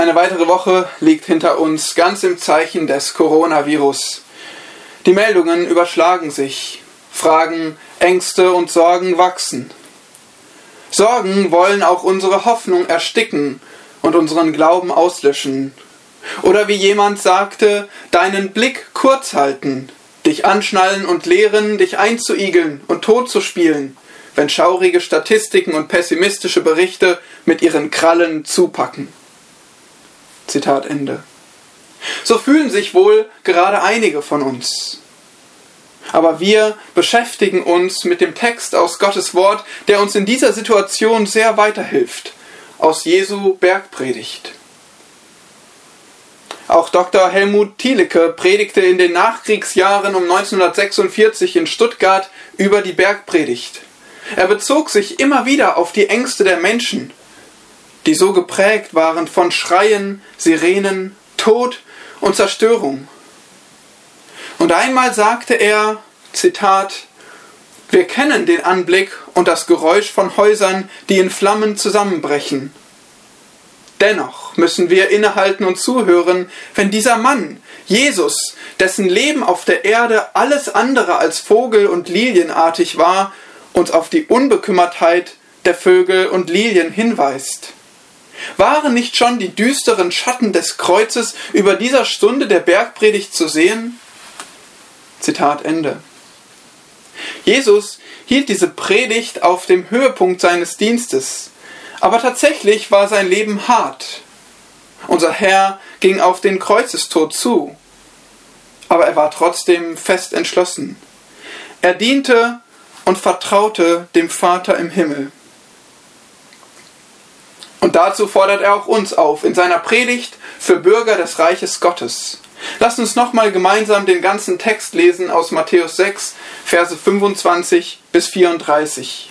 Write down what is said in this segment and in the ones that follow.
Eine weitere Woche liegt hinter uns, ganz im Zeichen des Coronavirus. Die Meldungen überschlagen sich, Fragen, Ängste und Sorgen wachsen. Sorgen wollen auch unsere Hoffnung ersticken und unseren Glauben auslöschen. Oder wie jemand sagte, deinen Blick kurz halten, dich anschnallen und lehren, dich einzuigeln und tot zu spielen, wenn schaurige Statistiken und pessimistische Berichte mit ihren Krallen zupacken. Zitat Ende. So fühlen sich wohl gerade einige von uns. Aber wir beschäftigen uns mit dem Text aus Gottes Wort, der uns in dieser Situation sehr weiterhilft, aus Jesu Bergpredigt. Auch Dr. Helmut Thielecke predigte in den Nachkriegsjahren um 1946 in Stuttgart über die Bergpredigt. Er bezog sich immer wieder auf die Ängste der Menschen, die so geprägt waren von Schreien, Sirenen, Tod und Zerstörung. Und einmal sagte er, Zitat, wir kennen den Anblick und das Geräusch von Häusern, die in Flammen zusammenbrechen. Dennoch müssen wir innehalten und zuhören, wenn dieser Mann, Jesus, dessen Leben auf der Erde alles andere als vogel- und lilienartig war, uns auf die Unbekümmertheit der Vögel und Lilien hinweist. Waren nicht schon die düsteren Schatten des Kreuzes über dieser Stunde der Bergpredigt zu sehen? Zitat Ende. Jesus hielt diese Predigt auf dem Höhepunkt seines Dienstes, aber tatsächlich war sein Leben hart. Unser Herr ging auf den Kreuzestod zu, aber er war trotzdem fest entschlossen. Er diente und vertraute dem Vater im Himmel. Und dazu fordert er auch uns auf in seiner Predigt für Bürger des Reiches Gottes. Lasst uns nochmal gemeinsam den ganzen Text lesen aus Matthäus 6, Verse 25 bis 34.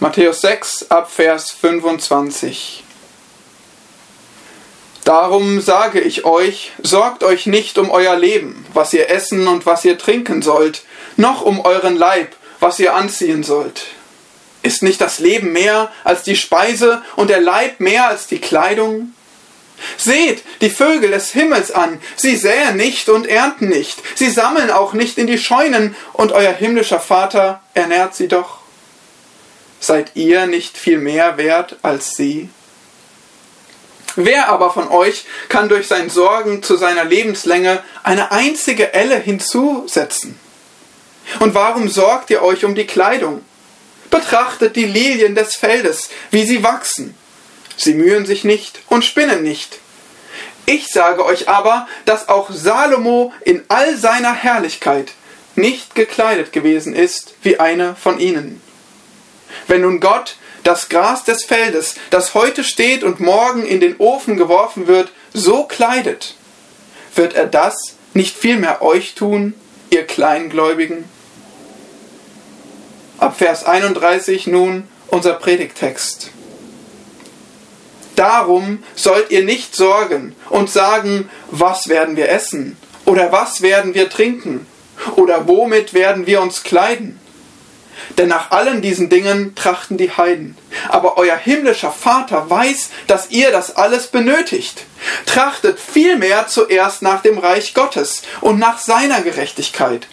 Matthäus 6 ab Vers 25. Darum sage ich euch, sorgt euch nicht um euer Leben, was ihr essen und was ihr trinken sollt, noch um euren Leib, was ihr anziehen sollt. Ist nicht das Leben mehr als die Speise und der Leib mehr als die Kleidung? Seht die Vögel des Himmels an, sie säen nicht und ernten nicht, sie sammeln auch nicht in die Scheunen, und euer himmlischer Vater ernährt sie doch. Seid ihr nicht viel mehr wert als sie? Wer aber von euch kann durch sein Sorgen zu seiner Lebenslänge eine einzige Elle hinzusetzen? Und warum sorgt ihr euch um die Kleidung? Betrachtet die Lilien des Feldes, wie sie wachsen. Sie mühen sich nicht und spinnen nicht. Ich sage euch aber, dass auch Salomo in all seiner Herrlichkeit nicht gekleidet gewesen ist wie eine von ihnen. Wenn nun Gott das Gras des Feldes, das heute steht und morgen in den Ofen geworfen wird, so kleidet, wird er das nicht vielmehr euch tun, ihr Kleingläubigen? Ab Vers 31 nun unser Predigtext. Darum sollt ihr nicht sorgen und sagen, was werden wir essen? Oder was werden wir trinken? Oder womit werden wir uns kleiden? Denn nach allen diesen Dingen trachten die Heiden. Aber euer himmlischer Vater weiß, dass ihr das alles benötigt. Trachtet vielmehr zuerst nach dem Reich Gottes und nach seiner Gerechtigkeit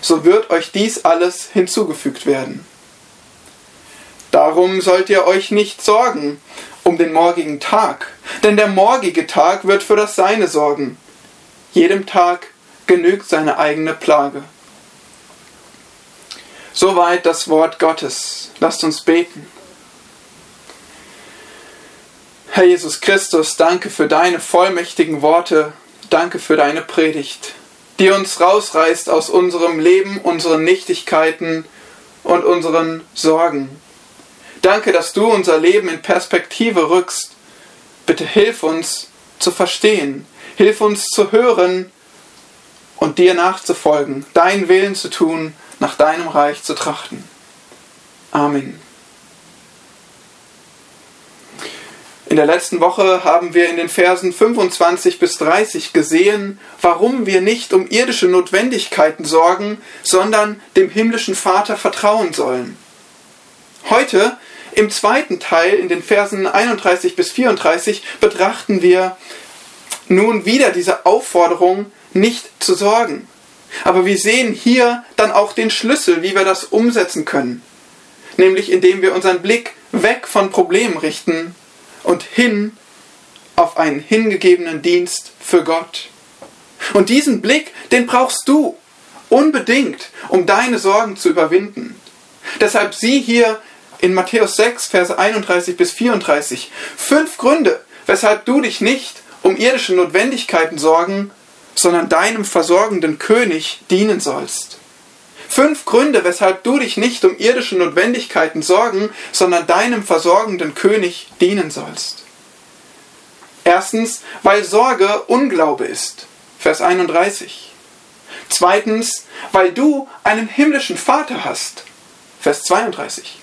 so wird euch dies alles hinzugefügt werden. Darum sollt ihr euch nicht sorgen um den morgigen Tag, denn der morgige Tag wird für das Seine sorgen. Jedem Tag genügt seine eigene Plage. Soweit das Wort Gottes. Lasst uns beten. Herr Jesus Christus, danke für deine vollmächtigen Worte, danke für deine Predigt die uns rausreißt aus unserem Leben, unseren Nichtigkeiten und unseren Sorgen. Danke, dass du unser Leben in Perspektive rückst. Bitte hilf uns zu verstehen, hilf uns zu hören und dir nachzufolgen, deinen Willen zu tun, nach deinem Reich zu trachten. Amen. In der letzten Woche haben wir in den Versen 25 bis 30 gesehen, warum wir nicht um irdische Notwendigkeiten sorgen, sondern dem himmlischen Vater vertrauen sollen. Heute, im zweiten Teil, in den Versen 31 bis 34, betrachten wir nun wieder diese Aufforderung, nicht zu sorgen. Aber wir sehen hier dann auch den Schlüssel, wie wir das umsetzen können. Nämlich indem wir unseren Blick weg von Problemen richten und hin auf einen hingegebenen Dienst für Gott. Und diesen Blick, den brauchst du unbedingt, um deine Sorgen zu überwinden. Deshalb sieh hier in Matthäus 6, Verse 31 bis 34 fünf Gründe, weshalb du dich nicht um irdische Notwendigkeiten sorgen, sondern deinem versorgenden König dienen sollst. Fünf Gründe, weshalb du dich nicht um irdische Notwendigkeiten sorgen, sondern deinem versorgenden König dienen sollst. Erstens, weil Sorge Unglaube ist. Vers 31. Zweitens, weil du einen himmlischen Vater hast. Vers 32.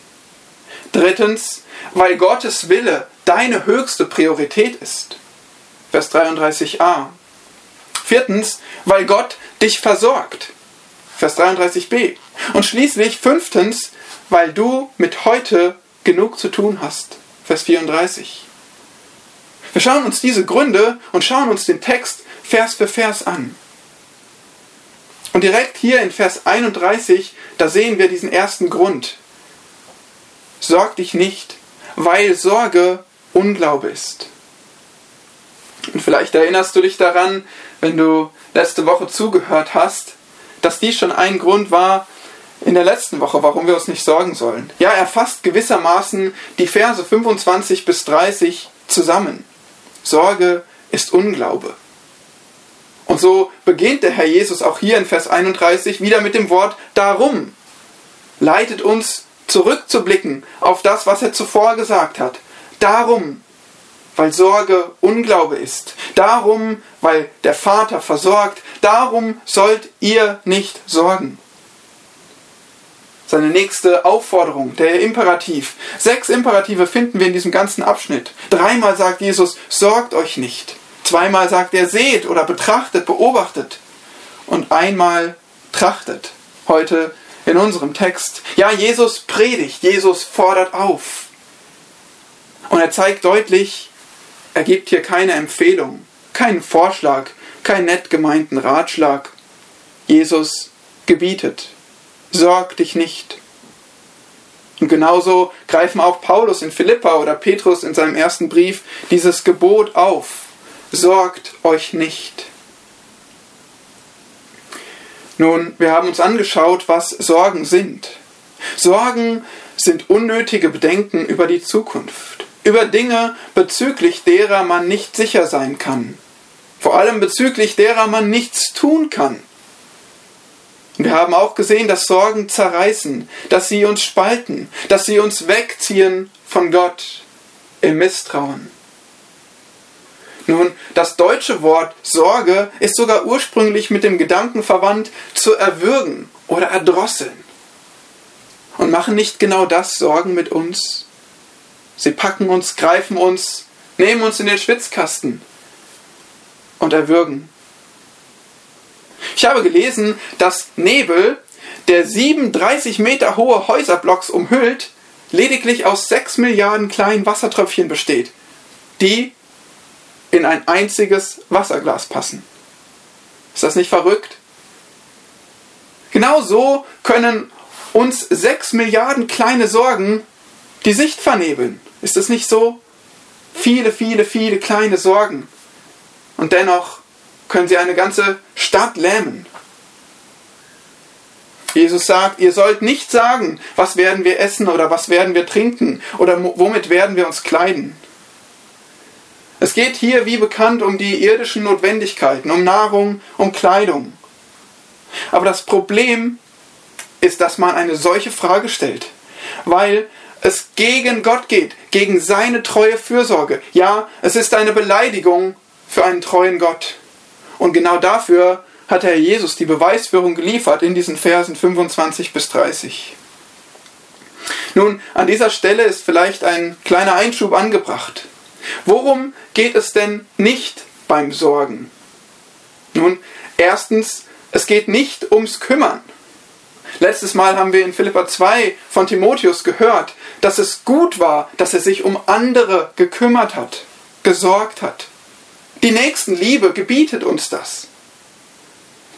Drittens, weil Gottes Wille deine höchste Priorität ist. Vers 33a. Viertens, weil Gott dich versorgt. Vers 33b. Und schließlich fünftens, weil du mit heute genug zu tun hast. Vers 34. Wir schauen uns diese Gründe und schauen uns den Text Vers für Vers an. Und direkt hier in Vers 31, da sehen wir diesen ersten Grund. Sorg dich nicht, weil Sorge Unglaube ist. Und vielleicht erinnerst du dich daran, wenn du letzte Woche zugehört hast, dass dies schon ein Grund war in der letzten Woche, warum wir uns nicht sorgen sollen. Ja, er fasst gewissermaßen die Verse 25 bis 30 zusammen. Sorge ist Unglaube. Und so beginnt der Herr Jesus auch hier in Vers 31 wieder mit dem Wort darum. Leitet uns zurückzublicken auf das, was er zuvor gesagt hat. Darum weil Sorge Unglaube ist. Darum, weil der Vater versorgt. Darum sollt ihr nicht sorgen. Seine nächste Aufforderung, der Imperativ. Sechs Imperative finden wir in diesem ganzen Abschnitt. Dreimal sagt Jesus, sorgt euch nicht. Zweimal sagt er, seht oder betrachtet, beobachtet. Und einmal trachtet. Heute in unserem Text. Ja, Jesus predigt, Jesus fordert auf. Und er zeigt deutlich, er gibt hier keine Empfehlung, keinen Vorschlag, keinen nett gemeinten Ratschlag. Jesus gebietet, sorg dich nicht. Und genauso greifen auch Paulus in Philippa oder Petrus in seinem ersten Brief dieses Gebot auf. Sorgt euch nicht. Nun, wir haben uns angeschaut, was Sorgen sind. Sorgen sind unnötige Bedenken über die Zukunft über Dinge, bezüglich derer man nicht sicher sein kann. Vor allem bezüglich derer man nichts tun kann. Wir haben auch gesehen, dass Sorgen zerreißen, dass sie uns spalten, dass sie uns wegziehen von Gott im Misstrauen. Nun, das deutsche Wort Sorge ist sogar ursprünglich mit dem Gedanken verwandt, zu erwürgen oder erdrosseln. Und machen nicht genau das Sorgen mit uns? Sie packen uns, greifen uns, nehmen uns in den Schwitzkasten und erwürgen. Ich habe gelesen, dass Nebel, der 37 Meter hohe Häuserblocks umhüllt, lediglich aus 6 Milliarden kleinen Wassertröpfchen besteht, die in ein einziges Wasserglas passen. Ist das nicht verrückt? Genau so können uns 6 Milliarden kleine Sorgen die Sicht vernebeln. Ist es nicht so? Viele, viele, viele kleine Sorgen. Und dennoch können sie eine ganze Stadt lähmen. Jesus sagt, ihr sollt nicht sagen, was werden wir essen oder was werden wir trinken oder womit werden wir uns kleiden. Es geht hier, wie bekannt, um die irdischen Notwendigkeiten, um Nahrung, um Kleidung. Aber das Problem ist, dass man eine solche Frage stellt, weil es gegen Gott geht, gegen seine treue Fürsorge. Ja, es ist eine Beleidigung für einen treuen Gott. Und genau dafür hat Herr Jesus die Beweisführung geliefert in diesen Versen 25 bis 30. Nun, an dieser Stelle ist vielleicht ein kleiner Einschub angebracht. Worum geht es denn nicht beim Sorgen? Nun, erstens, es geht nicht ums Kümmern. Letztes Mal haben wir in Philippa 2 von Timotheus gehört, dass es gut war, dass er sich um andere gekümmert hat, gesorgt hat. Die Nächstenliebe gebietet uns das.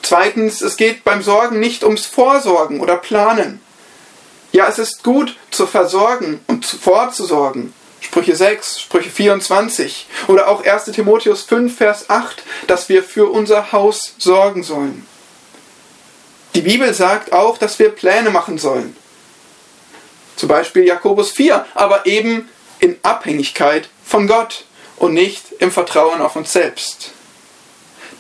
Zweitens, es geht beim Sorgen nicht ums Vorsorgen oder Planen. Ja, es ist gut zu versorgen und vorzusorgen. Sprüche 6, Sprüche 24 oder auch 1 Timotheus 5, Vers 8, dass wir für unser Haus sorgen sollen. Die Bibel sagt auch, dass wir Pläne machen sollen. Zum Beispiel Jakobus 4, aber eben in Abhängigkeit von Gott und nicht im Vertrauen auf uns selbst.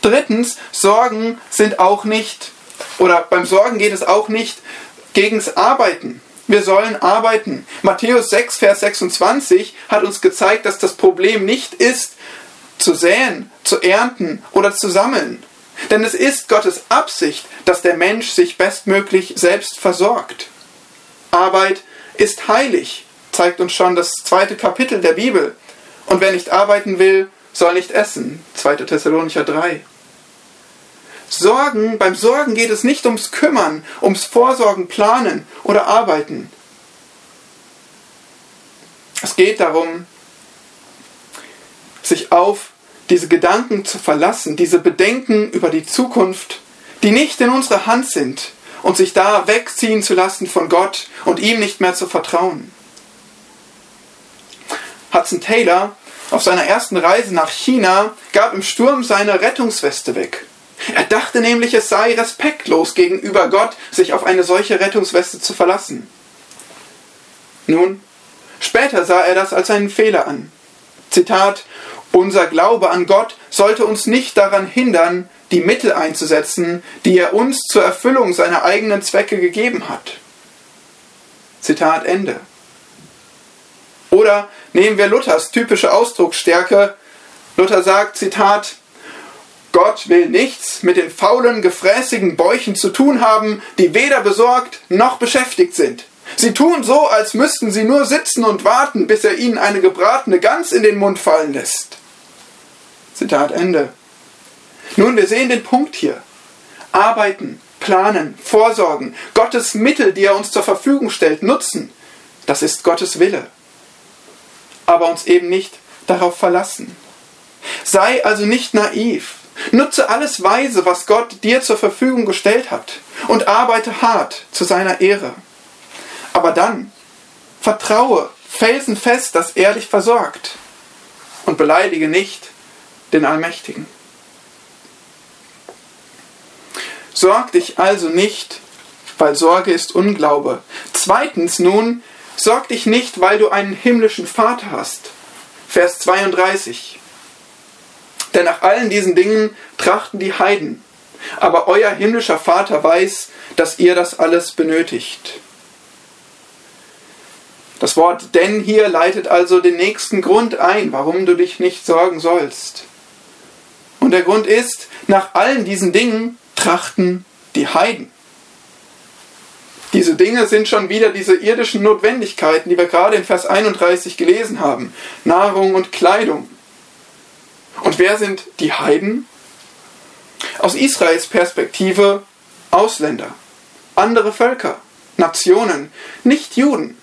Drittens, Sorgen sind auch nicht, oder beim Sorgen geht es auch nicht gegens Arbeiten. Wir sollen arbeiten. Matthäus 6, Vers 26 hat uns gezeigt, dass das Problem nicht ist, zu säen, zu ernten oder zu sammeln. Denn es ist Gottes Absicht, dass der Mensch sich bestmöglich selbst versorgt. Arbeit ist heilig, zeigt uns schon das zweite Kapitel der Bibel. Und wer nicht arbeiten will, soll nicht essen. 2. Thessalonicher 3. Sorgen, beim Sorgen geht es nicht ums Kümmern, ums Vorsorgen, Planen oder Arbeiten. Es geht darum, sich auf diese Gedanken zu verlassen, diese Bedenken über die Zukunft, die nicht in unserer Hand sind, und sich da wegziehen zu lassen von Gott und ihm nicht mehr zu vertrauen. Hudson Taylor auf seiner ersten Reise nach China gab im Sturm seine Rettungsweste weg. Er dachte nämlich, es sei respektlos gegenüber Gott, sich auf eine solche Rettungsweste zu verlassen. Nun, später sah er das als einen Fehler an. Zitat, unser Glaube an Gott sollte uns nicht daran hindern, die Mittel einzusetzen, die er uns zur Erfüllung seiner eigenen Zwecke gegeben hat. Zitat Ende. Oder nehmen wir Luthers typische Ausdrucksstärke. Luther sagt, Zitat, Gott will nichts mit den faulen, gefräßigen Bäuchen zu tun haben, die weder besorgt noch beschäftigt sind. Sie tun so, als müssten sie nur sitzen und warten, bis er ihnen eine gebratene Gans in den Mund fallen lässt. Zitat Ende. Nun, wir sehen den Punkt hier. Arbeiten, planen, vorsorgen, Gottes Mittel, die er uns zur Verfügung stellt, nutzen. Das ist Gottes Wille. Aber uns eben nicht darauf verlassen. Sei also nicht naiv. Nutze alles weise, was Gott dir zur Verfügung gestellt hat und arbeite hart zu seiner Ehre. Aber dann vertraue felsenfest, dass er dich versorgt und beleidige nicht den Allmächtigen. Sorg dich also nicht, weil Sorge ist Unglaube. Zweitens nun, sorg dich nicht, weil du einen himmlischen Vater hast. Vers 32. Denn nach allen diesen Dingen trachten die Heiden. Aber euer himmlischer Vater weiß, dass ihr das alles benötigt. Das Wort denn hier leitet also den nächsten Grund ein, warum du dich nicht sorgen sollst. Und der Grund ist, nach allen diesen Dingen trachten die Heiden. Diese Dinge sind schon wieder diese irdischen Notwendigkeiten, die wir gerade in Vers 31 gelesen haben. Nahrung und Kleidung. Und wer sind die Heiden? Aus Israels Perspektive Ausländer, andere Völker, Nationen, nicht Juden.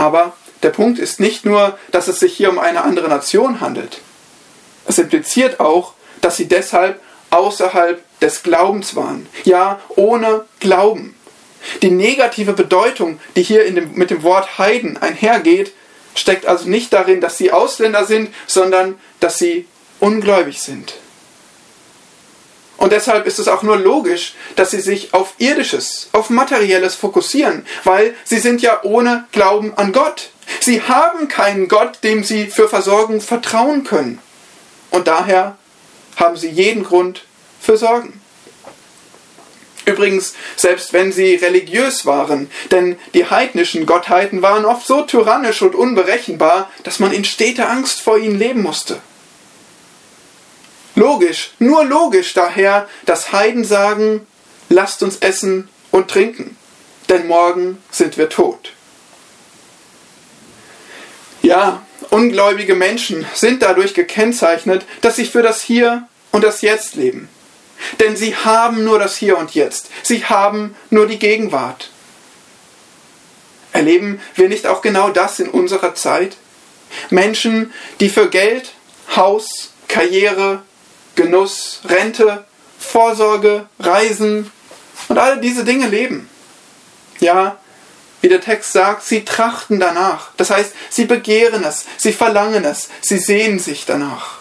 Aber der Punkt ist nicht nur, dass es sich hier um eine andere Nation handelt. Es impliziert auch, dass sie deshalb außerhalb des Glaubens waren. Ja, ohne Glauben. Die negative Bedeutung, die hier dem, mit dem Wort Heiden einhergeht, steckt also nicht darin, dass sie Ausländer sind, sondern dass sie ungläubig sind. Und deshalb ist es auch nur logisch, dass sie sich auf irdisches, auf materielles fokussieren, weil sie sind ja ohne Glauben an Gott. Sie haben keinen Gott, dem sie für Versorgung vertrauen können. Und daher haben sie jeden Grund für Sorgen. Übrigens, selbst wenn sie religiös waren, denn die heidnischen Gottheiten waren oft so tyrannisch und unberechenbar, dass man in steter Angst vor ihnen leben musste. Logisch, nur logisch daher, dass Heiden sagen, lasst uns essen und trinken, denn morgen sind wir tot. Ja, ungläubige Menschen sind dadurch gekennzeichnet, dass sie für das Hier und das Jetzt leben. Denn sie haben nur das Hier und Jetzt. Sie haben nur die Gegenwart. Erleben wir nicht auch genau das in unserer Zeit? Menschen, die für Geld, Haus, Karriere, Genuss, Rente, Vorsorge, Reisen und all diese Dinge leben. Ja, wie der Text sagt, sie trachten danach. Das heißt, sie begehren es, sie verlangen es, sie sehnen sich danach.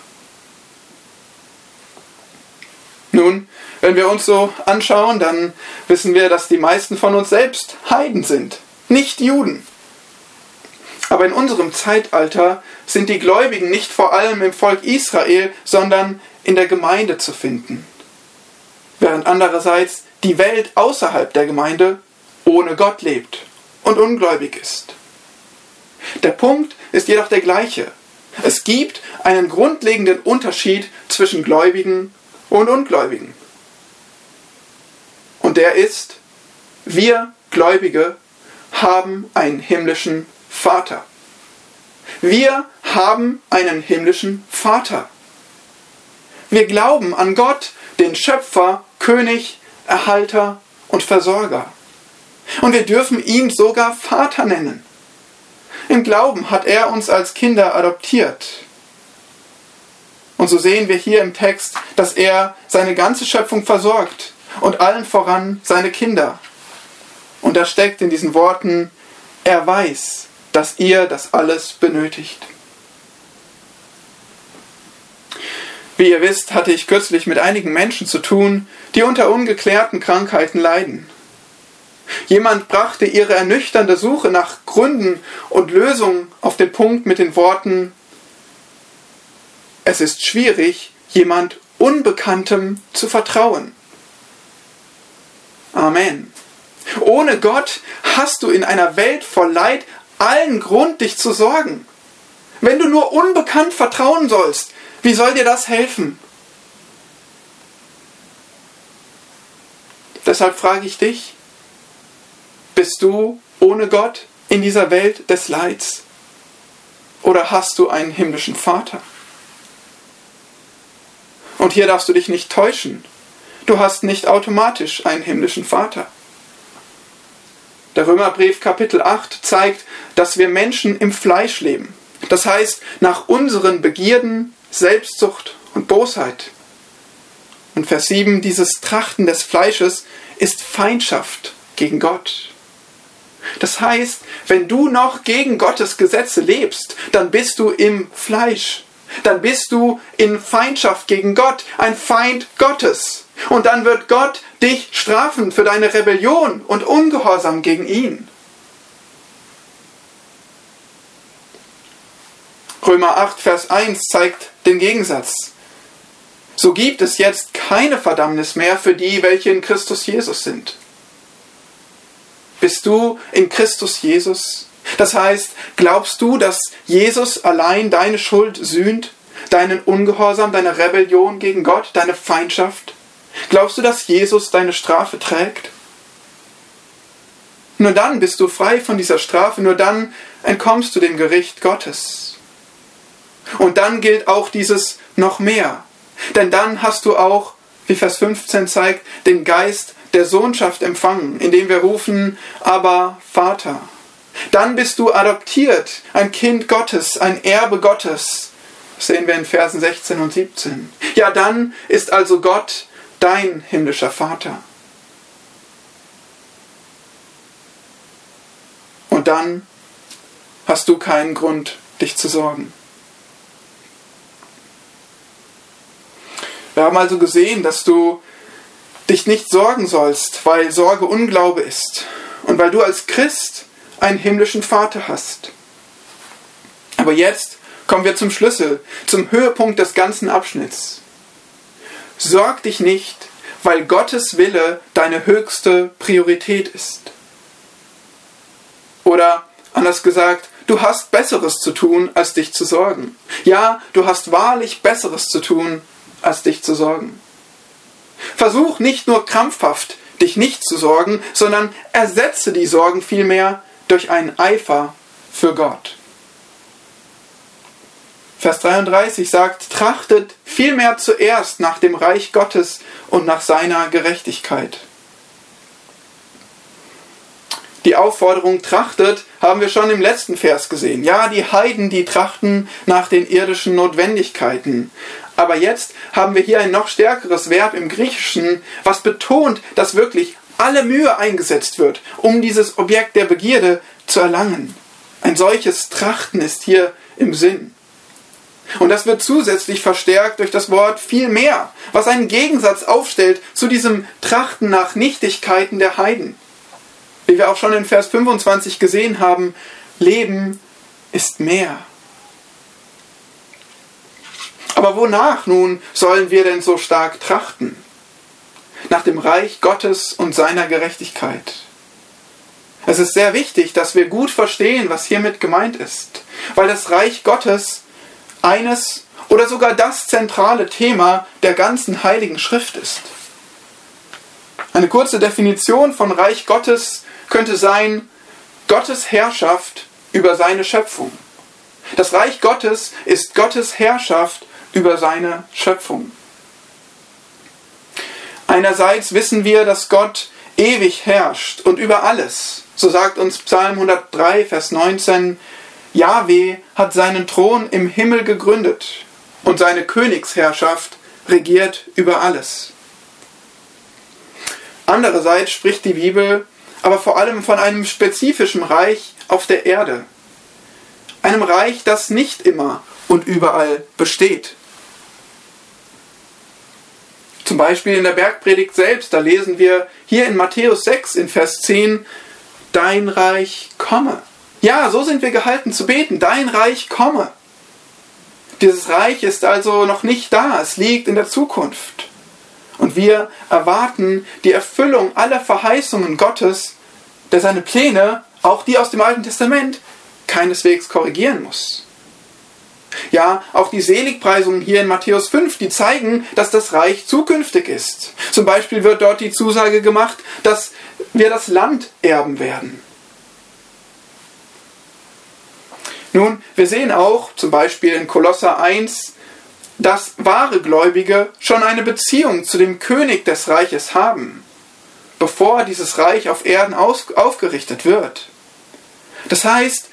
Nun, wenn wir uns so anschauen, dann wissen wir, dass die meisten von uns selbst Heiden sind, nicht Juden. Aber in unserem Zeitalter sind die Gläubigen nicht vor allem im Volk Israel, sondern in der Gemeinde zu finden. Während andererseits die Welt außerhalb der Gemeinde ohne Gott lebt und ungläubig ist. Der Punkt ist jedoch der gleiche. Es gibt einen grundlegenden Unterschied zwischen Gläubigen und Ungläubigen. Und der ist, wir Gläubige haben einen himmlischen Vater. Wir haben einen himmlischen Vater. Wir glauben an Gott, den Schöpfer, König, Erhalter und Versorger. Und wir dürfen ihn sogar Vater nennen. Im Glauben hat er uns als Kinder adoptiert. Und so sehen wir hier im Text, dass er seine ganze Schöpfung versorgt und allen voran seine Kinder. Und da steckt in diesen Worten, er weiß, dass ihr das alles benötigt. Wie ihr wisst, hatte ich kürzlich mit einigen Menschen zu tun, die unter ungeklärten Krankheiten leiden. Jemand brachte ihre ernüchternde Suche nach Gründen und Lösungen auf den Punkt mit den Worten Es ist schwierig, jemand Unbekanntem zu vertrauen. Amen. Ohne Gott hast du in einer Welt voll Leid allen Grund, dich zu sorgen. Wenn du nur unbekannt vertrauen sollst, wie soll dir das helfen? Deshalb frage ich dich, bist du ohne Gott in dieser Welt des Leids? Oder hast du einen himmlischen Vater? Und hier darfst du dich nicht täuschen. Du hast nicht automatisch einen himmlischen Vater. Der Römerbrief Kapitel 8 zeigt, dass wir Menschen im Fleisch leben. Das heißt, nach unseren Begierden, Selbstsucht und Bosheit. Und Vers 7, dieses Trachten des Fleisches ist Feindschaft gegen Gott. Das heißt, wenn du noch gegen Gottes Gesetze lebst, dann bist du im Fleisch. Dann bist du in Feindschaft gegen Gott, ein Feind Gottes. Und dann wird Gott dich strafen für deine Rebellion und Ungehorsam gegen ihn. Römer 8, Vers 1 zeigt den Gegensatz. So gibt es jetzt keine Verdammnis mehr für die, welche in Christus Jesus sind. Bist du in Christus Jesus? Das heißt, glaubst du, dass Jesus allein deine Schuld sühnt, deinen Ungehorsam, deine Rebellion gegen Gott, deine Feindschaft? Glaubst du, dass Jesus deine Strafe trägt? Nur dann bist du frei von dieser Strafe, nur dann entkommst du dem Gericht Gottes. Und dann gilt auch dieses noch mehr. Denn dann hast du auch, wie Vers 15 zeigt, den Geist der Sohnschaft empfangen, indem wir rufen, aber Vater. Dann bist du adoptiert, ein Kind Gottes, ein Erbe Gottes. Das sehen wir in Versen 16 und 17. Ja, dann ist also Gott dein himmlischer Vater. Und dann hast du keinen Grund, dich zu sorgen. Wir haben also gesehen, dass du dich nicht sorgen sollst, weil Sorge Unglaube ist und weil du als Christ einen himmlischen Vater hast. Aber jetzt kommen wir zum Schlüssel, zum Höhepunkt des ganzen Abschnitts. Sorg dich nicht, weil Gottes Wille deine höchste Priorität ist. Oder anders gesagt, du hast Besseres zu tun, als dich zu sorgen. Ja, du hast wahrlich Besseres zu tun, als dich zu sorgen. Versuch nicht nur krampfhaft, dich nicht zu sorgen, sondern ersetze die Sorgen vielmehr durch einen Eifer für Gott. Vers 33 sagt, trachtet vielmehr zuerst nach dem Reich Gottes und nach seiner Gerechtigkeit. Die Aufforderung trachtet haben wir schon im letzten Vers gesehen. Ja, die Heiden, die trachten nach den irdischen Notwendigkeiten. Aber jetzt haben wir hier ein noch stärkeres Verb im Griechischen, was betont, dass wirklich alle Mühe eingesetzt wird, um dieses Objekt der Begierde zu erlangen. Ein solches Trachten ist hier im Sinn. Und das wird zusätzlich verstärkt durch das Wort viel mehr, was einen Gegensatz aufstellt zu diesem Trachten nach Nichtigkeiten der Heiden. Wie wir auch schon in Vers 25 gesehen haben, Leben ist mehr. Aber wonach nun sollen wir denn so stark trachten? Nach dem Reich Gottes und seiner Gerechtigkeit. Es ist sehr wichtig, dass wir gut verstehen, was hiermit gemeint ist, weil das Reich Gottes eines oder sogar das zentrale Thema der ganzen heiligen Schrift ist. Eine kurze Definition von Reich Gottes könnte sein Gottes Herrschaft über seine Schöpfung. Das Reich Gottes ist Gottes Herrschaft über seine Schöpfung. Einerseits wissen wir, dass Gott ewig herrscht und über alles. So sagt uns Psalm 103, Vers 19, Yahweh hat seinen Thron im Himmel gegründet und seine Königsherrschaft regiert über alles. Andererseits spricht die Bibel aber vor allem von einem spezifischen Reich auf der Erde. Einem Reich, das nicht immer und überall besteht. Zum Beispiel in der Bergpredigt selbst, da lesen wir hier in Matthäus 6 in Vers 10, Dein Reich komme. Ja, so sind wir gehalten zu beten. Dein Reich komme. Dieses Reich ist also noch nicht da, es liegt in der Zukunft. Und wir erwarten die Erfüllung aller Verheißungen Gottes, der seine Pläne, auch die aus dem Alten Testament, keineswegs korrigieren muss. Ja, auch die Seligpreisungen hier in Matthäus 5, die zeigen, dass das Reich zukünftig ist. Zum Beispiel wird dort die Zusage gemacht, dass wir das Land erben werden. Nun, wir sehen auch zum Beispiel in Kolosser 1, dass wahre Gläubige schon eine Beziehung zu dem König des Reiches haben, bevor dieses Reich auf Erden aufgerichtet wird. Das heißt,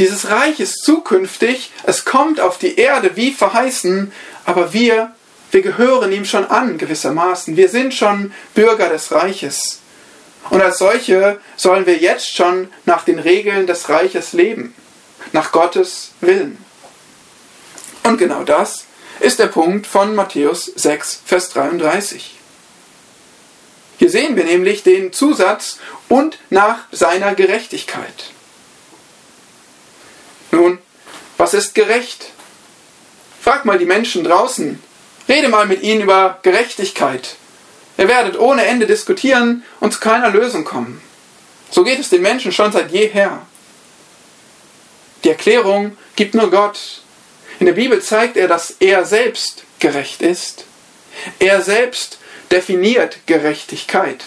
dieses Reich ist zukünftig, es kommt auf die Erde wie verheißen, aber wir, wir gehören ihm schon an gewissermaßen. Wir sind schon Bürger des Reiches. Und als solche sollen wir jetzt schon nach den Regeln des Reiches leben nach Gottes Willen. Und genau das ist der Punkt von Matthäus 6, Vers 33. Hier sehen wir nämlich den Zusatz und nach seiner Gerechtigkeit. Nun, was ist gerecht? Frag mal die Menschen draußen. Rede mal mit ihnen über Gerechtigkeit. Ihr werdet ohne Ende diskutieren und zu keiner Lösung kommen. So geht es den Menschen schon seit jeher. Die Erklärung gibt nur Gott. In der Bibel zeigt er, dass er selbst gerecht ist. Er selbst definiert Gerechtigkeit.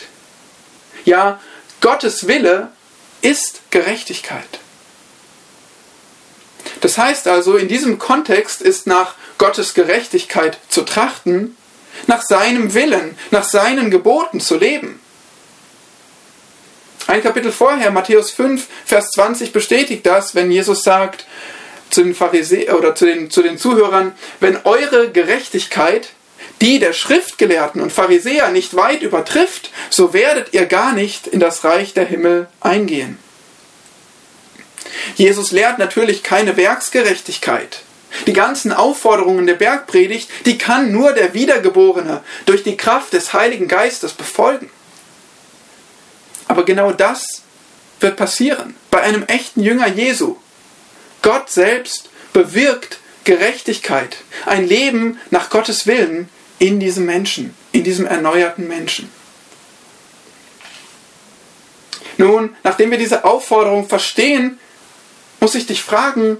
Ja, Gottes Wille ist Gerechtigkeit. Das heißt also, in diesem Kontext ist nach Gottes Gerechtigkeit zu trachten, nach seinem Willen, nach seinen Geboten zu leben. Ein Kapitel vorher, Matthäus 5, Vers 20, bestätigt das, wenn Jesus sagt zu den Pharisäern oder zu den, zu den Zuhörern, wenn eure Gerechtigkeit die der Schriftgelehrten und Pharisäer nicht weit übertrifft, so werdet ihr gar nicht in das Reich der Himmel eingehen. Jesus lehrt natürlich keine Werksgerechtigkeit. Die ganzen Aufforderungen der Bergpredigt, die kann nur der Wiedergeborene durch die Kraft des Heiligen Geistes befolgen. Aber genau das wird passieren bei einem echten Jünger Jesu. Gott selbst bewirkt Gerechtigkeit, ein Leben nach Gottes Willen in diesem Menschen, in diesem erneuerten Menschen. Nun, nachdem wir diese Aufforderung verstehen, muss ich dich fragen,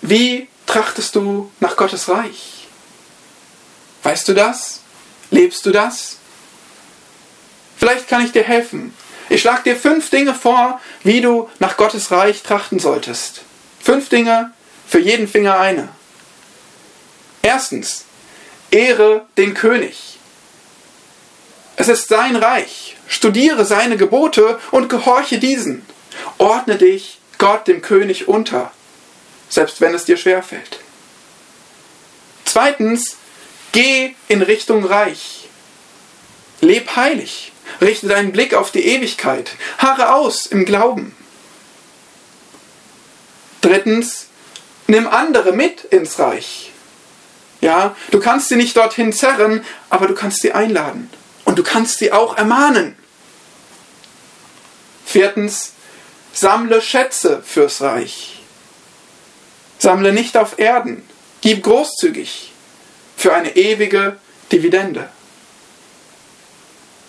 wie trachtest du nach Gottes Reich? Weißt du das? Lebst du das? Vielleicht kann ich dir helfen. Ich schlage dir fünf Dinge vor, wie du nach Gottes Reich trachten solltest. Fünf Dinge, für jeden Finger eine. Erstens, ehre den König. Es ist sein Reich. Studiere seine Gebote und gehorche diesen. Ordne dich Gott, dem König, unter, selbst wenn es dir schwerfällt. Zweitens, geh in Richtung Reich. Leb heilig. Richte deinen Blick auf die Ewigkeit. Harre aus im Glauben. Drittens, nimm andere mit ins Reich. Ja, du kannst sie nicht dorthin zerren, aber du kannst sie einladen. Und du kannst sie auch ermahnen. Viertens, sammle Schätze fürs Reich. Sammle nicht auf Erden. Gib großzügig für eine ewige Dividende.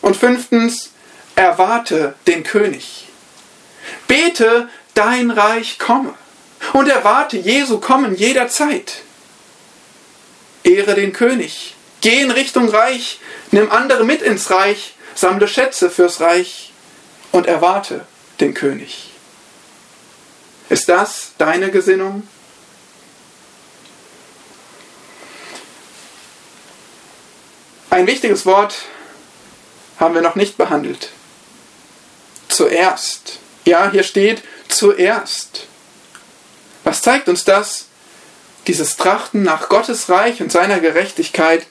Und fünftens, erwarte den König. Bete, dein Reich komme. Und erwarte Jesu kommen jederzeit. Ehre den König. Geh in Richtung Reich. Nimm andere mit ins Reich. Sammle Schätze fürs Reich. Und erwarte den König. Ist das deine Gesinnung? Ein wichtiges Wort haben wir noch nicht behandelt. Zuerst. Ja, hier steht zuerst. Was zeigt uns das? Dieses Trachten nach Gottes Reich und seiner Gerechtigkeit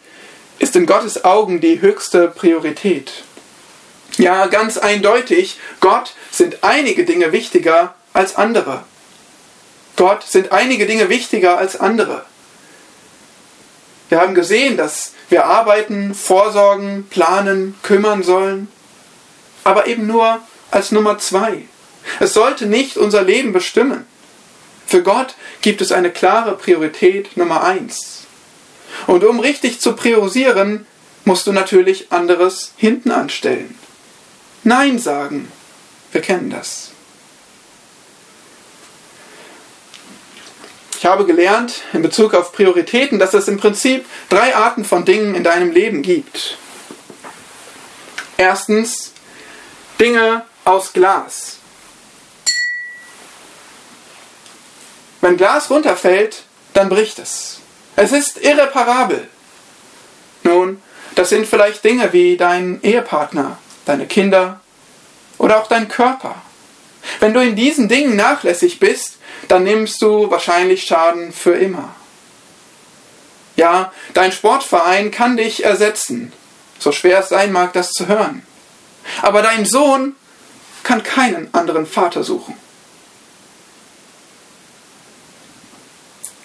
ist in Gottes Augen die höchste Priorität. Ja, ganz eindeutig, Gott sind einige Dinge wichtiger als andere. Gott sind einige Dinge wichtiger als andere. Wir haben gesehen, dass wir arbeiten, vorsorgen, planen, kümmern sollen, aber eben nur als Nummer zwei. Es sollte nicht unser Leben bestimmen. Für Gott gibt es eine klare Priorität Nummer eins. Und um richtig zu priorisieren, musst du natürlich anderes hinten anstellen. Nein sagen. Wir kennen das. Ich habe gelernt in Bezug auf Prioritäten, dass es im Prinzip drei Arten von Dingen in deinem Leben gibt. Erstens Dinge aus Glas. Wenn Glas runterfällt, dann bricht es. Es ist irreparabel. Nun, das sind vielleicht Dinge wie dein Ehepartner, deine Kinder oder auch dein Körper. Wenn du in diesen Dingen nachlässig bist, dann nimmst du wahrscheinlich Schaden für immer. Ja, dein Sportverein kann dich ersetzen, so schwer es sein mag, das zu hören. Aber dein Sohn kann keinen anderen Vater suchen.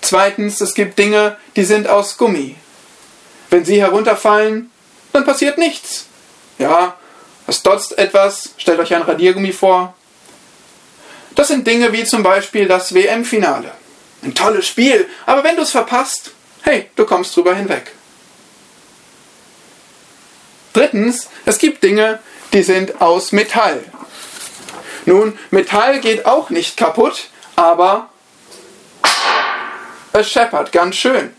Zweitens, es gibt Dinge, die sind aus Gummi. Wenn sie herunterfallen, dann passiert nichts. Ja, es dotzt etwas, stellt euch ein Radiergummi vor, das sind Dinge wie zum Beispiel das WM-Finale. Ein tolles Spiel, aber wenn du es verpasst, hey, du kommst drüber hinweg. Drittens, es gibt Dinge, die sind aus Metall. Nun, Metall geht auch nicht kaputt, aber es scheppert ganz schön.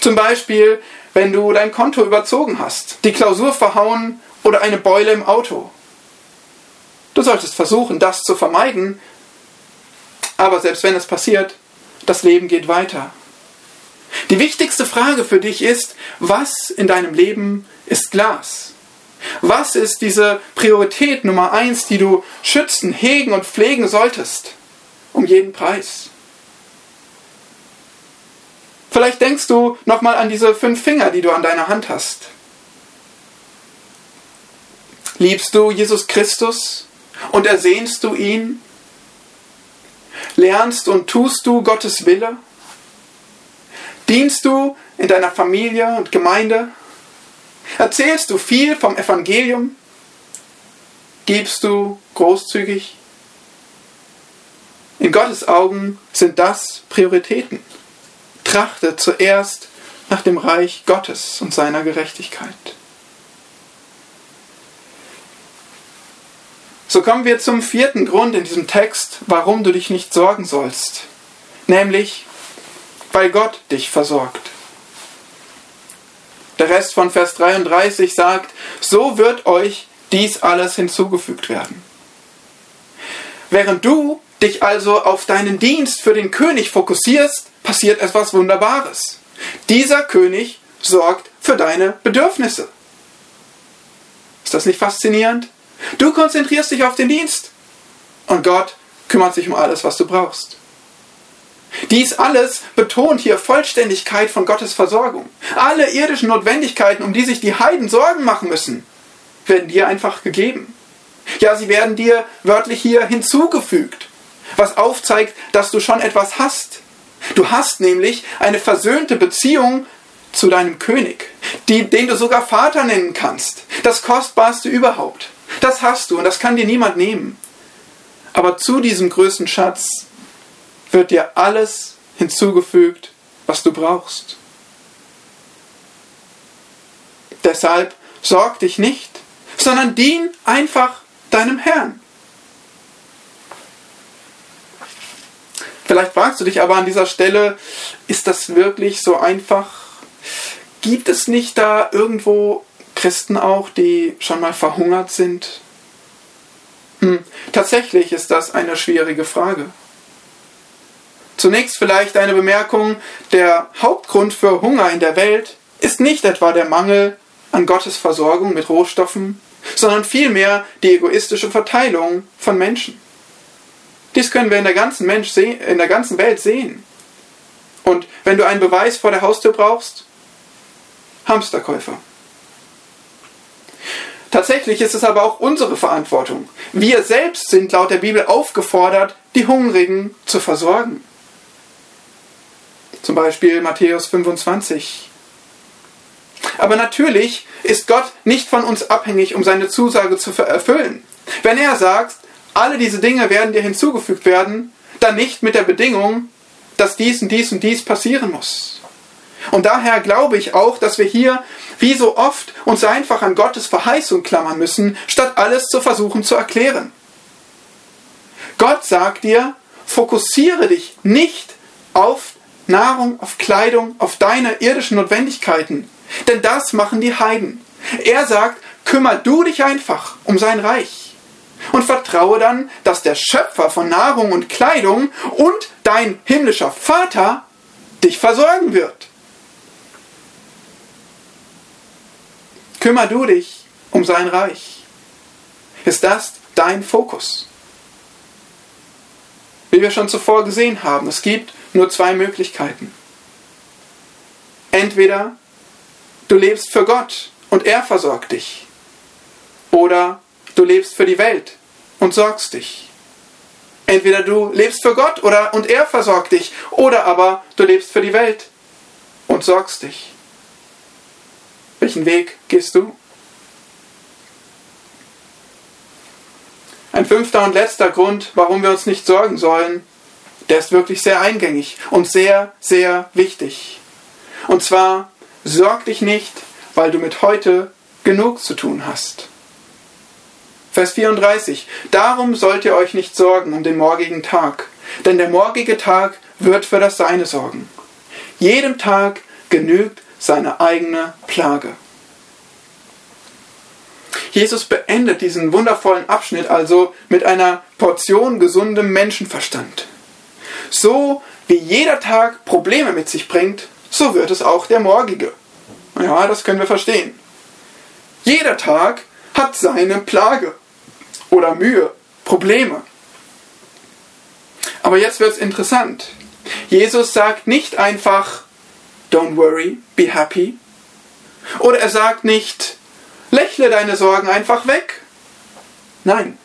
Zum Beispiel, wenn du dein Konto überzogen hast, die Klausur verhauen oder eine Beule im Auto. Du solltest versuchen, das zu vermeiden. Aber selbst wenn es passiert, das Leben geht weiter. Die wichtigste Frage für dich ist, was in deinem Leben ist Glas? Was ist diese Priorität Nummer eins, die du schützen, hegen und pflegen solltest? Um jeden Preis. Vielleicht denkst du nochmal an diese fünf Finger, die du an deiner Hand hast. Liebst du Jesus Christus und ersehnst du ihn? Lernst und tust du Gottes Wille? Dienst du in deiner Familie und Gemeinde? Erzählst du viel vom Evangelium? Gibst du großzügig? In Gottes Augen sind das Prioritäten. Trachte zuerst nach dem Reich Gottes und seiner Gerechtigkeit. So kommen wir zum vierten Grund in diesem Text, warum du dich nicht sorgen sollst. Nämlich, weil Gott dich versorgt. Der Rest von Vers 33 sagt, so wird euch dies alles hinzugefügt werden. Während du dich also auf deinen Dienst für den König fokussierst, passiert etwas Wunderbares. Dieser König sorgt für deine Bedürfnisse. Ist das nicht faszinierend? Du konzentrierst dich auf den Dienst und Gott kümmert sich um alles, was du brauchst. Dies alles betont hier Vollständigkeit von Gottes Versorgung. Alle irdischen Notwendigkeiten, um die sich die Heiden Sorgen machen müssen, werden dir einfach gegeben. Ja, sie werden dir wörtlich hier hinzugefügt, was aufzeigt, dass du schon etwas hast. Du hast nämlich eine versöhnte Beziehung zu deinem König, die, den du sogar Vater nennen kannst. Das Kostbarste überhaupt. Das hast du und das kann dir niemand nehmen. Aber zu diesem größten Schatz wird dir alles hinzugefügt, was du brauchst. Deshalb sorg dich nicht, sondern dien einfach deinem Herrn. Vielleicht fragst du dich aber an dieser Stelle, ist das wirklich so einfach? Gibt es nicht da irgendwo Christen auch, die schon mal verhungert sind? Hm, tatsächlich ist das eine schwierige Frage. Zunächst vielleicht eine Bemerkung, der Hauptgrund für Hunger in der Welt ist nicht etwa der Mangel an Gottes Versorgung mit Rohstoffen, sondern vielmehr die egoistische Verteilung von Menschen. Dies können wir in der ganzen, Mensch in der ganzen Welt sehen. Und wenn du einen Beweis vor der Haustür brauchst, Hamsterkäufer. Tatsächlich ist es aber auch unsere Verantwortung. Wir selbst sind laut der Bibel aufgefordert, die Hungrigen zu versorgen. Zum Beispiel Matthäus 25. Aber natürlich ist Gott nicht von uns abhängig, um seine Zusage zu erfüllen. Wenn er sagt, alle diese Dinge werden dir hinzugefügt werden, dann nicht mit der Bedingung, dass dies und dies und dies passieren muss. Und daher glaube ich auch, dass wir hier, wie so oft, uns einfach an Gottes Verheißung klammern müssen, statt alles zu versuchen zu erklären. Gott sagt dir, fokussiere dich nicht auf Nahrung, auf Kleidung, auf deine irdischen Notwendigkeiten, denn das machen die Heiden. Er sagt, kümmer du dich einfach um sein Reich und vertraue dann, dass der Schöpfer von Nahrung und Kleidung und dein himmlischer Vater dich versorgen wird. Kümmer du dich um sein Reich. Ist das dein Fokus? Wie wir schon zuvor gesehen haben, es gibt nur zwei Möglichkeiten. Entweder du lebst für Gott und er versorgt dich. Oder du lebst für die Welt und sorgst dich. Entweder du lebst für Gott oder und er versorgt dich, oder aber du lebst für die Welt und sorgst dich. Welchen Weg gehst du? Ein fünfter und letzter Grund, warum wir uns nicht sorgen sollen, der ist wirklich sehr eingängig und sehr, sehr wichtig. Und zwar, sorg dich nicht, weil du mit heute genug zu tun hast. Vers 34. Darum sollt ihr euch nicht sorgen um den morgigen Tag, denn der morgige Tag wird für das Seine sorgen. Jedem Tag genügt seine eigene Plage. Jesus beendet diesen wundervollen Abschnitt also mit einer Portion gesundem Menschenverstand. So wie jeder Tag Probleme mit sich bringt, so wird es auch der morgige. Ja, das können wir verstehen. Jeder Tag hat seine Plage oder Mühe, Probleme. Aber jetzt wird es interessant. Jesus sagt nicht einfach, don't worry, be happy. Oder er sagt nicht, lächle deine Sorgen einfach weg. Nein.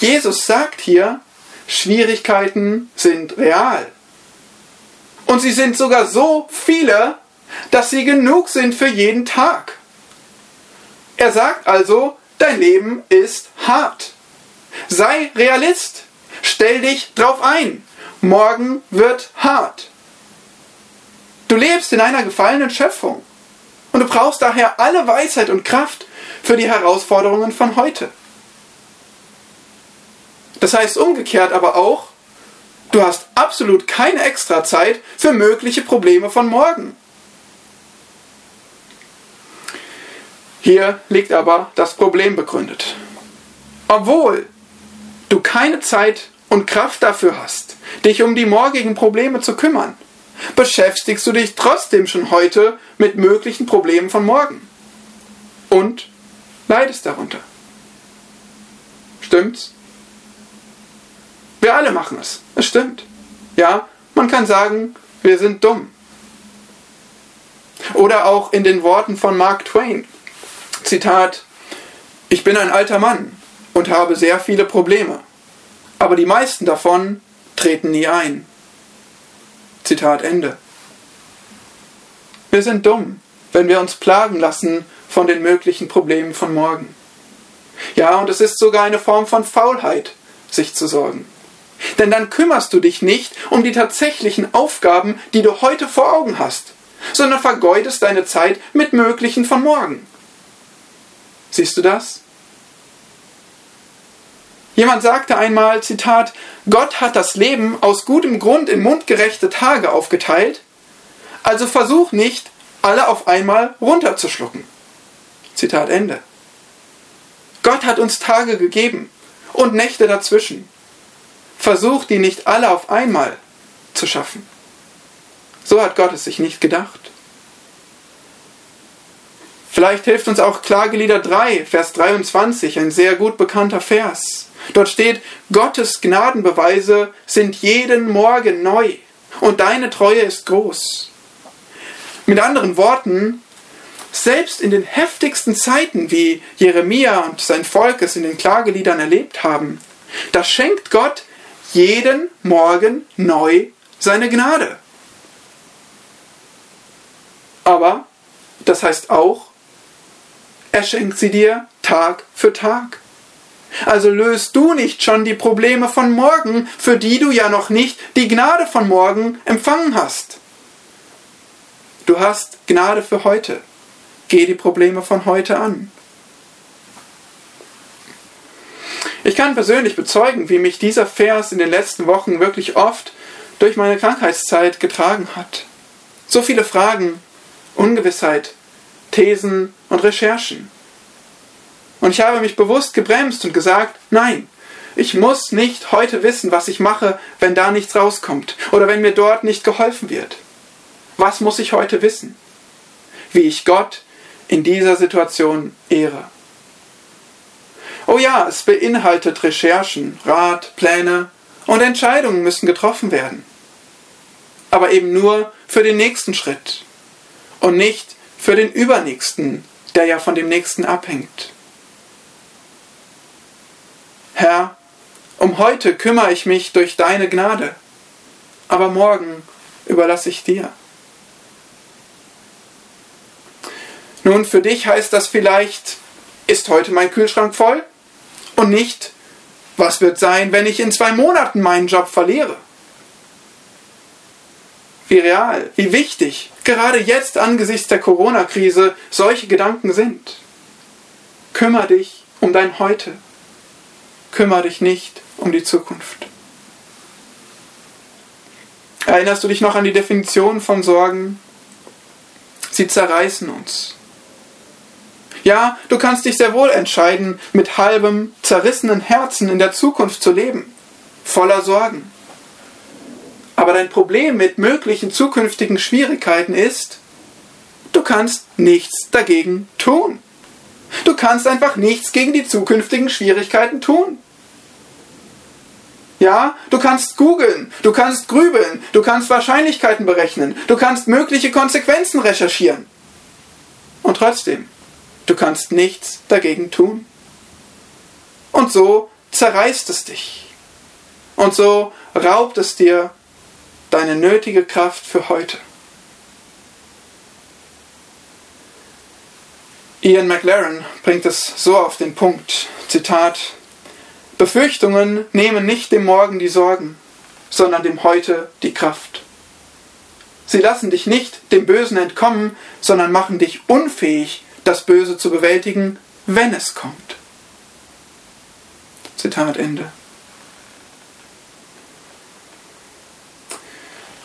Jesus sagt hier, Schwierigkeiten sind real. Und sie sind sogar so viele, dass sie genug sind für jeden Tag. Er sagt also, dein Leben ist hart. Sei Realist. Stell dich drauf ein. Morgen wird hart. Du lebst in einer gefallenen Schöpfung. Und du brauchst daher alle Weisheit und Kraft für die Herausforderungen von heute. Das heißt umgekehrt aber auch, du hast absolut keine Extrazeit für mögliche Probleme von morgen. Hier liegt aber das Problem begründet. Obwohl du keine Zeit und Kraft dafür hast, dich um die morgigen Probleme zu kümmern, beschäftigst du dich trotzdem schon heute mit möglichen Problemen von morgen. Und leidest darunter. Stimmt's? Wir alle machen es. Es stimmt. Ja, man kann sagen, wir sind dumm. Oder auch in den Worten von Mark Twain. Zitat, ich bin ein alter Mann und habe sehr viele Probleme, aber die meisten davon treten nie ein. Zitat Ende. Wir sind dumm, wenn wir uns plagen lassen von den möglichen Problemen von morgen. Ja, und es ist sogar eine Form von Faulheit, sich zu sorgen. Denn dann kümmerst du dich nicht um die tatsächlichen Aufgaben, die du heute vor Augen hast, sondern vergeudest deine Zeit mit möglichen von morgen. Siehst du das? Jemand sagte einmal, Zitat, Gott hat das Leben aus gutem Grund in mundgerechte Tage aufgeteilt, also versuch nicht, alle auf einmal runterzuschlucken. Zitat Ende. Gott hat uns Tage gegeben und Nächte dazwischen. Versuch die nicht alle auf einmal zu schaffen. So hat Gott es sich nicht gedacht. Vielleicht hilft uns auch Klagelieder 3, Vers 23, ein sehr gut bekannter Vers. Dort steht, Gottes Gnadenbeweise sind jeden Morgen neu und deine Treue ist groß. Mit anderen Worten, selbst in den heftigsten Zeiten, wie Jeremia und sein Volk es in den Klageliedern erlebt haben, da schenkt Gott jeden Morgen neu seine Gnade. Aber das heißt auch, er schenkt sie dir Tag für Tag. Also löst du nicht schon die Probleme von morgen, für die du ja noch nicht die Gnade von morgen empfangen hast. Du hast Gnade für heute. Geh die Probleme von heute an. Ich kann persönlich bezeugen, wie mich dieser Vers in den letzten Wochen wirklich oft durch meine Krankheitszeit getragen hat. So viele Fragen, Ungewissheit, Thesen und Recherchen. Und ich habe mich bewusst gebremst und gesagt, nein, ich muss nicht heute wissen, was ich mache, wenn da nichts rauskommt oder wenn mir dort nicht geholfen wird. Was muss ich heute wissen? Wie ich Gott in dieser Situation ehre. Oh ja, es beinhaltet Recherchen, Rat, Pläne und Entscheidungen müssen getroffen werden. Aber eben nur für den nächsten Schritt und nicht für den übernächsten, der ja von dem nächsten abhängt. Herr, um heute kümmere ich mich durch deine Gnade, aber morgen überlasse ich dir. Nun, für dich heißt das vielleicht, ist heute mein Kühlschrank voll? Und nicht, was wird sein, wenn ich in zwei Monaten meinen Job verliere? Wie real, wie wichtig, gerade jetzt angesichts der Corona-Krise solche Gedanken sind. Kümmer dich um dein Heute kümmere dich nicht um die Zukunft. Erinnerst du dich noch an die Definition von Sorgen? Sie zerreißen uns. Ja, du kannst dich sehr wohl entscheiden, mit halbem, zerrissenen Herzen in der Zukunft zu leben, voller Sorgen. Aber dein Problem mit möglichen zukünftigen Schwierigkeiten ist, du kannst nichts dagegen tun. Du kannst einfach nichts gegen die zukünftigen Schwierigkeiten tun. Ja, du kannst googeln, du kannst grübeln, du kannst Wahrscheinlichkeiten berechnen, du kannst mögliche Konsequenzen recherchieren. Und trotzdem, du kannst nichts dagegen tun. Und so zerreißt es dich. Und so raubt es dir deine nötige Kraft für heute. Ian McLaren bringt es so auf den Punkt, Zitat, Befürchtungen nehmen nicht dem Morgen die Sorgen, sondern dem Heute die Kraft. Sie lassen dich nicht dem Bösen entkommen, sondern machen dich unfähig, das Böse zu bewältigen, wenn es kommt. Zitat Ende.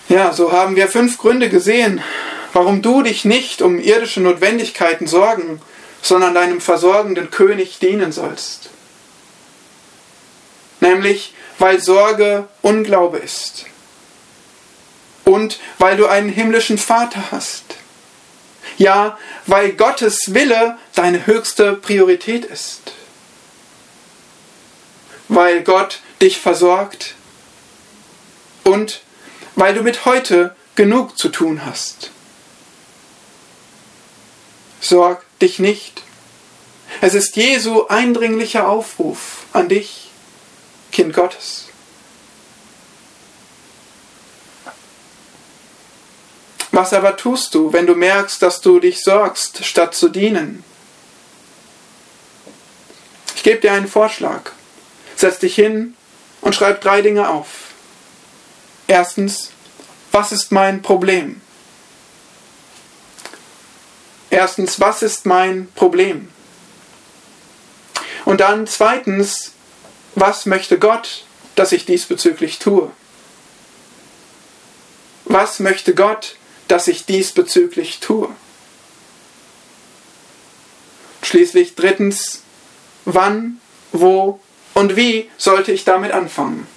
Ja, so haben wir fünf Gründe gesehen, warum du dich nicht um irdische Notwendigkeiten sorgen, sondern deinem versorgenden König dienen sollst nämlich weil Sorge Unglaube ist und weil du einen himmlischen Vater hast. Ja, weil Gottes Wille deine höchste Priorität ist. Weil Gott dich versorgt und weil du mit heute genug zu tun hast. Sorg dich nicht. Es ist Jesu eindringlicher Aufruf an dich, Kind Gottes. Was aber tust du, wenn du merkst, dass du dich sorgst, statt zu dienen? Ich gebe dir einen Vorschlag. Setz dich hin und schreib drei Dinge auf. Erstens, was ist mein Problem? Erstens, was ist mein Problem? Und dann zweitens, was möchte Gott, dass ich diesbezüglich tue? Was möchte Gott, dass ich diesbezüglich tue? Schließlich drittens, wann, wo und wie sollte ich damit anfangen?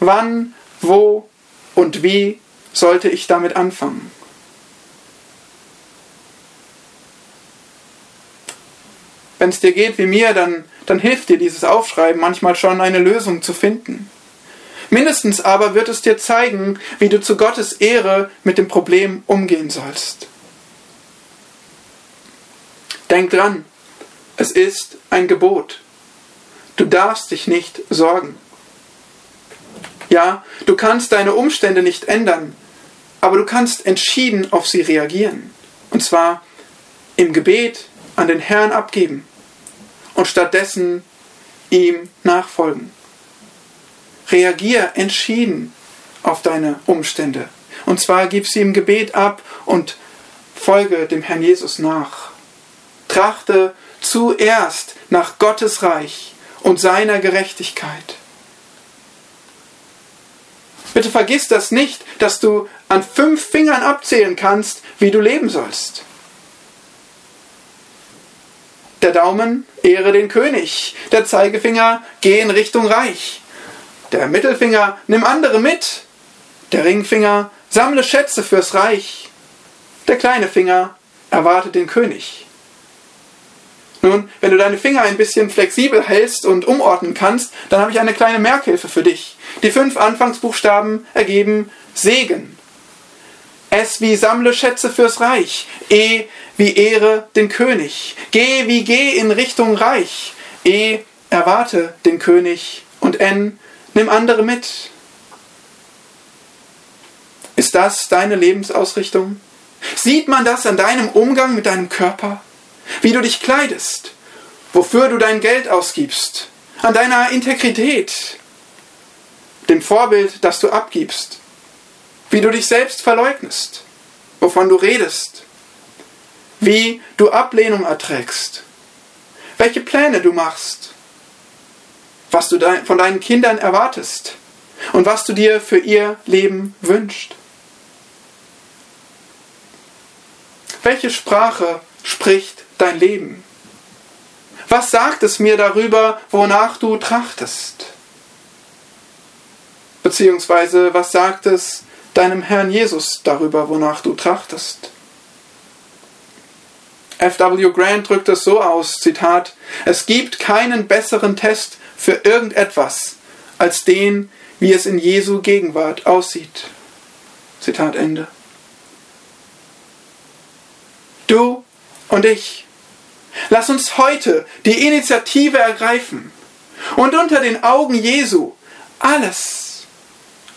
Wann, wo und wie sollte ich damit anfangen? Wenn es dir geht wie mir, dann, dann hilft dir dieses Aufschreiben manchmal schon eine Lösung zu finden. Mindestens aber wird es dir zeigen, wie du zu Gottes Ehre mit dem Problem umgehen sollst. Denk dran, es ist ein Gebot. Du darfst dich nicht sorgen. Ja, du kannst deine Umstände nicht ändern, aber du kannst entschieden auf sie reagieren. Und zwar im Gebet an den Herrn abgeben und stattdessen ihm nachfolgen. Reagier entschieden auf deine Umstände. Und zwar gib sie im Gebet ab und folge dem Herrn Jesus nach. Trachte zuerst nach Gottes Reich und seiner Gerechtigkeit. Bitte vergiss das nicht, dass du an fünf Fingern abzählen kannst, wie du leben sollst. Der Daumen, ehre den König. Der Zeigefinger, geh in Richtung Reich. Der Mittelfinger, nimm andere mit. Der Ringfinger, sammle Schätze fürs Reich. Der kleine Finger, erwarte den König. Nun, wenn du deine Finger ein bisschen flexibel hältst und umordnen kannst, dann habe ich eine kleine Merkhilfe für dich. Die fünf Anfangsbuchstaben ergeben Segen. S wie sammle Schätze fürs Reich. E wie ehre den König. Geh wie geh in Richtung Reich. E erwarte den König. Und N nimm andere mit. Ist das deine Lebensausrichtung? Sieht man das an deinem Umgang mit deinem Körper? Wie du dich kleidest? Wofür du dein Geld ausgibst? An deiner Integrität? Dem Vorbild, das du abgibst? wie du dich selbst verleugnest, wovon du redest, wie du Ablehnung erträgst, welche Pläne du machst, was du von deinen Kindern erwartest und was du dir für ihr Leben wünschst. Welche Sprache spricht dein Leben? Was sagt es mir darüber, wonach du trachtest? Beziehungsweise was sagt es deinem Herrn Jesus darüber, wonach du trachtest. F.W. Grant drückt es so aus, Zitat, es gibt keinen besseren Test für irgendetwas als den, wie es in Jesu Gegenwart aussieht. Zitat Ende. Du und ich, lass uns heute die Initiative ergreifen und unter den Augen Jesu alles,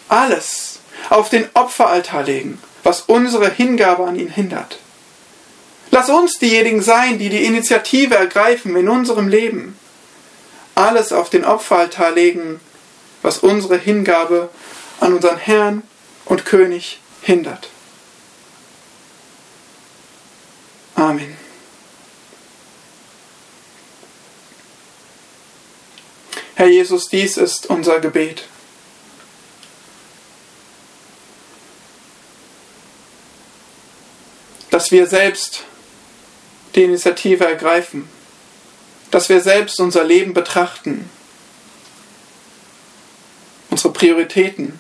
alles auf den Opferaltar legen, was unsere Hingabe an ihn hindert. Lass uns diejenigen sein, die die Initiative ergreifen in unserem Leben. Alles auf den Opferaltar legen, was unsere Hingabe an unseren Herrn und König hindert. Amen. Herr Jesus, dies ist unser Gebet. dass wir selbst die Initiative ergreifen, dass wir selbst unser Leben betrachten, unsere Prioritäten,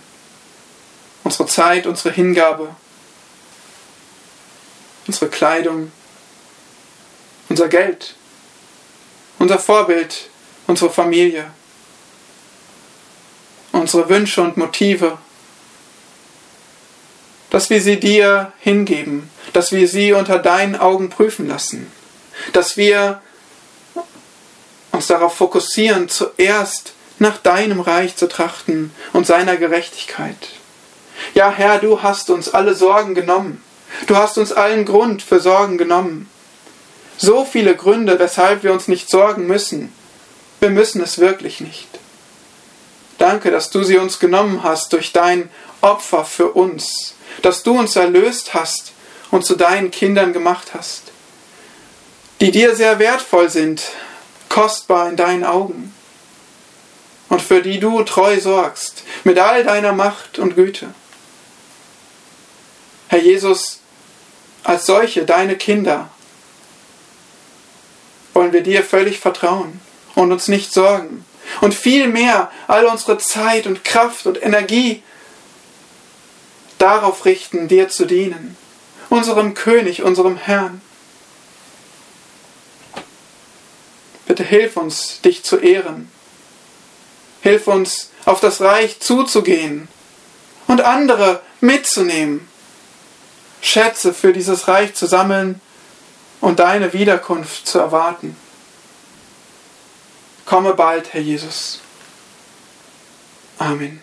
unsere Zeit, unsere Hingabe unsere Kleidung, unser Geld, unser Vorbild, unsere Familie, unsere Wünsche und Motive, dass wir sie dir hingeben, dass wir sie unter deinen Augen prüfen lassen, dass wir uns darauf fokussieren, zuerst nach deinem Reich zu trachten und seiner Gerechtigkeit. Ja, Herr, du hast uns alle Sorgen genommen. Du hast uns allen Grund für Sorgen genommen. So viele Gründe, weshalb wir uns nicht sorgen müssen. Wir müssen es wirklich nicht. Danke, dass du sie uns genommen hast durch dein Opfer für uns, dass du uns erlöst hast und zu deinen Kindern gemacht hast, die dir sehr wertvoll sind, kostbar in deinen Augen und für die du treu sorgst, mit all deiner Macht und Güte. Herr Jesus, als solche, deine Kinder, wollen wir dir völlig vertrauen und uns nicht sorgen und vielmehr all unsere Zeit und Kraft und Energie darauf richten, dir zu dienen, unserem König, unserem Herrn. Bitte hilf uns, dich zu ehren. Hilf uns, auf das Reich zuzugehen und andere mitzunehmen, Schätze für dieses Reich zu sammeln und deine Wiederkunft zu erwarten. Komme bald, Herr Jesus. Amen.